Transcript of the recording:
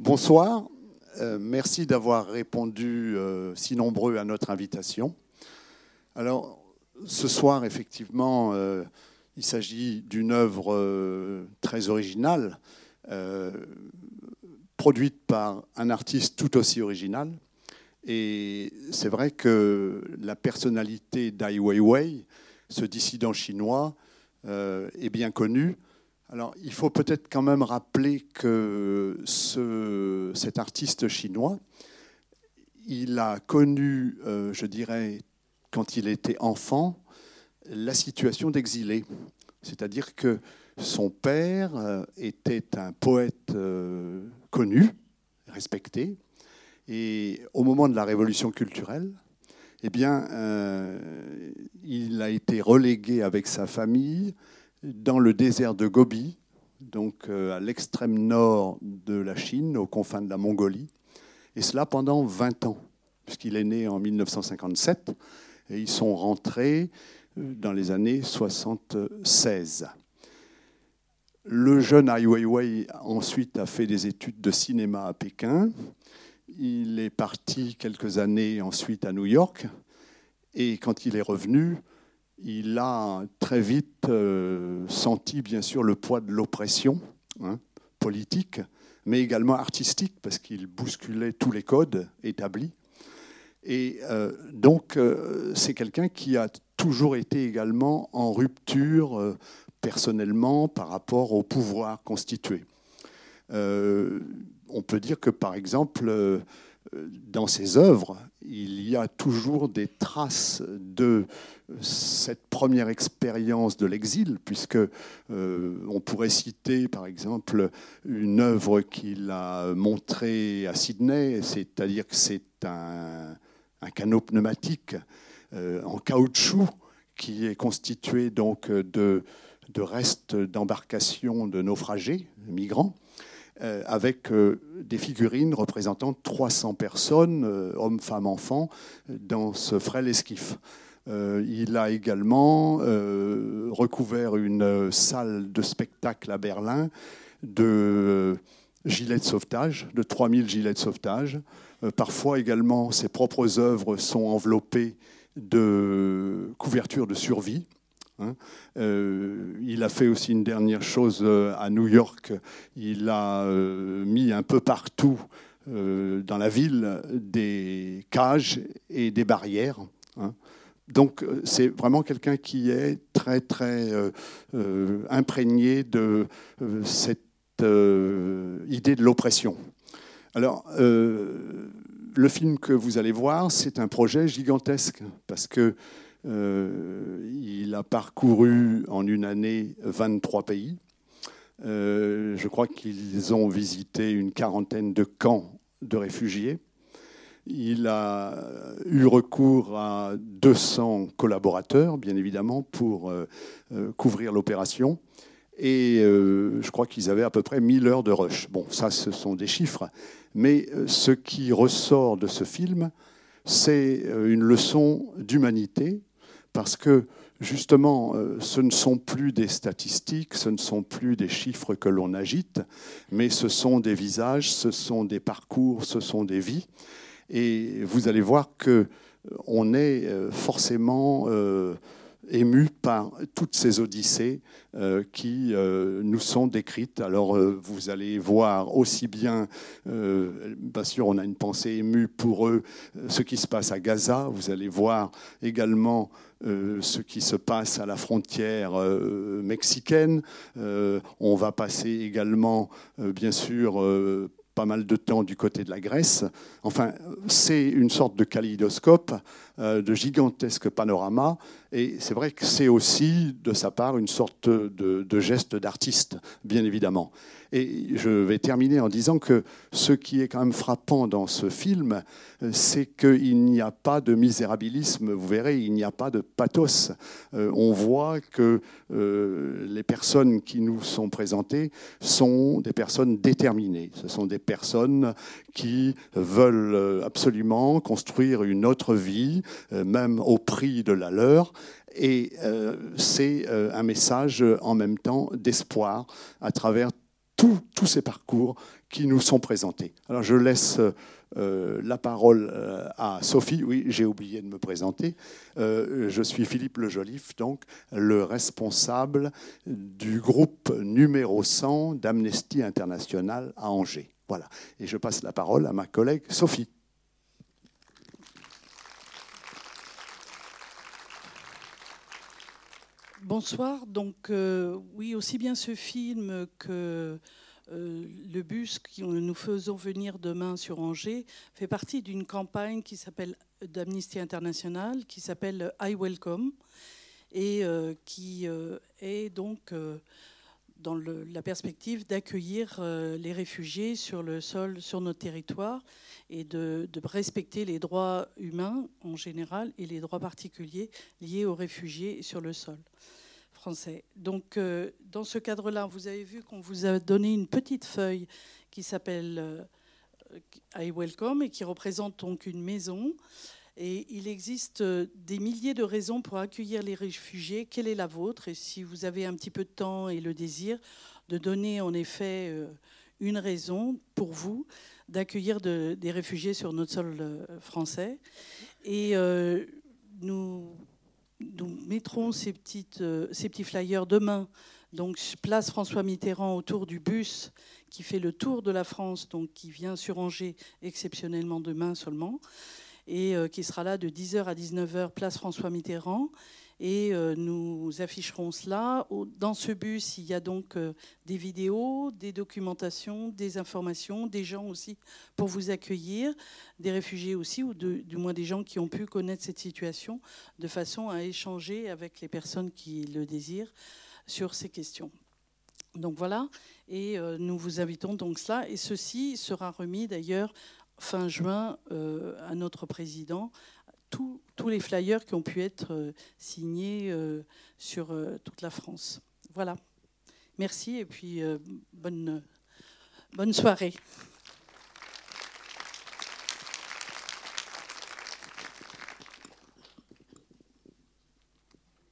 Bonsoir, euh, merci d'avoir répondu euh, si nombreux à notre invitation. Alors, ce soir, effectivement, euh, il s'agit d'une œuvre très originale, produite par un artiste tout aussi original. Et c'est vrai que la personnalité d'Ai Weiwei, ce dissident chinois, est bien connue. Alors, il faut peut-être quand même rappeler que ce, cet artiste chinois, il a connu, euh, je dirais, quand il était enfant, la situation d'exilé. C'est-à-dire que son père euh, était un poète euh, connu, respecté, et au moment de la révolution culturelle, eh bien, il a été relégué avec sa famille dans le désert de Gobi, donc euh, à l'extrême nord de la Chine, aux confins de la Mongolie, et cela pendant 20 ans, puisqu'il est né en 1957, et ils sont rentrés euh, dans les années 76. Le jeune Ai Weiwei ensuite a fait des études de cinéma à Pékin. Il est parti quelques années ensuite à New York. Et quand il est revenu, il a très vite euh, senti, bien sûr, le poids de l'oppression hein, politique, mais également artistique, parce qu'il bousculait tous les codes établis. Et euh, donc, euh, c'est quelqu'un qui a toujours été également en rupture personnellement par rapport au pouvoir constitué. on peut dire que, par exemple, dans ses œuvres, il y a toujours des traces de cette première expérience de l'exil, puisque euh, on pourrait citer par exemple une œuvre qu'il a montrée à Sydney, c'est-à-dire que c'est un, canot pneumatique euh, en caoutchouc qui est constitué donc de, de restes d'embarcations de naufragés, migrants, euh, avec euh, des figurines représentant 300 personnes, euh, hommes, femmes, enfants, dans ce frêle esquif. il a également recouvert une salle de spectacle à Berlin de gilets de sauvetage, de 3000 gilets de sauvetage. parfois également, ses propres œuvres sont enveloppées de couvertures de survie. Hein. Euh, il a fait aussi une dernière chose euh, à New York. Il a euh, mis un peu partout dans la ville des cages et des barrières. Hein. Donc c'est vraiment quelqu'un qui est très très imprégné de cette idée de l'oppression. Alors le film que vous allez voir, c'est un projet gigantesque parce que il a parcouru en une année 23 pays. Euh, je crois qu'ils ont visité une quarantaine de camps de réfugiés. Il a eu recours à 200 collaborateurs, bien évidemment, pour euh, couvrir l'opération. Et je crois qu'ils avaient à peu près 1000 heures de rush. Bon, ça, ce sont des chiffres. Mais ce qui ressort de ce film, c'est une leçon d'humanité, parce que justement, euh, ce ne sont plus des statistiques, ce ne sont plus des chiffres que l'on agite, mais ce sont des visages, ce sont des parcours, ce sont des vies. Et vous allez voir que on est euh, forcément euh, ému par toutes ces odyssées euh, qui euh, nous sont décrites. Alors euh, vous allez voir aussi bien, bien sûr on a une pensée émue pour eux, ce qui se passe à Gaza, vous allez voir également ce qui se passe à la frontière mexicaine. on va passer également, bien sûr, pas mal de temps du côté de la Grèce. Enfin, c'est une sorte de kaléidoscope, de gigantesque panorama, et c'est vrai que c'est aussi, de sa part, une sorte de, geste d'artiste, bien évidemment. Et je vais terminer en disant que ce qui est quand même frappant dans ce film, c'est qu'il n'y a pas de misérabilisme, vous verrez, il n'y a pas de pathos. Euh, on voit que euh, les personnes qui nous sont présentées sont des personnes déterminées. Ce sont des personnes qui veulent absolument construire une autre vie, euh, même au prix de la leur. Et c'est un message en même temps d'espoir à travers tous ces parcours qui nous sont présentés. Alors je laisse euh, la parole euh, à Sophie. Oui, j'ai oublié de me présenter. Euh, je suis Philippe Le Joliffe, donc le responsable du groupe numéro 100 d'Amnesty International à Angers. Voilà. Et je passe la parole à ma collègue Sophie. Bonsoir. Donc, oui, aussi bien ce film que euh, le bus que nous faisons venir demain sur Angers fait partie d'une campagne qui s'appelle d'Amnesty International, qui s'appelle I Welcome, et euh, qui euh, est donc dans la perspective d'accueillir les réfugiés sur le sol, sur notre territoire, et de, respecter les droits humains en général et les droits particuliers liés aux réfugiés sur le sol. Donc, euh, dans ce cadre-là, vous avez vu qu'on vous a donné une petite feuille qui s'appelle euh, I Welcome et qui représente donc une maison. Et il existe euh, des milliers de raisons pour accueillir les réfugiés. Quelle est la vôtre? Et si vous avez un petit peu de temps et le désir, de donner en effet une raison pour vous d'accueillir des réfugiés sur notre sol français. Et nous mettrons ces, euh, ces petits flyers demain, donc place François Mitterrand autour du bus qui fait le tour de la France, donc qui vient sur Angers exceptionnellement demain seulement, et euh, qui sera là de 10h à 19h, place François Mitterrand. Et euh, nous afficherons cela. Dans ce bus, il y a donc euh, des vidéos, des documentations, des informations, des gens aussi pour vous accueillir, des réfugiés aussi, ou du moins des gens qui ont pu connaître cette situation, de façon à échanger avec les personnes qui le désirent sur ces questions. Donc voilà, et nous vous invitons donc cela. Et ceci sera remis d'ailleurs fin juin à notre président tous les flyers qui ont pu être euh, signés euh, sur euh, toute la France. Voilà. Merci et puis bonne soirée.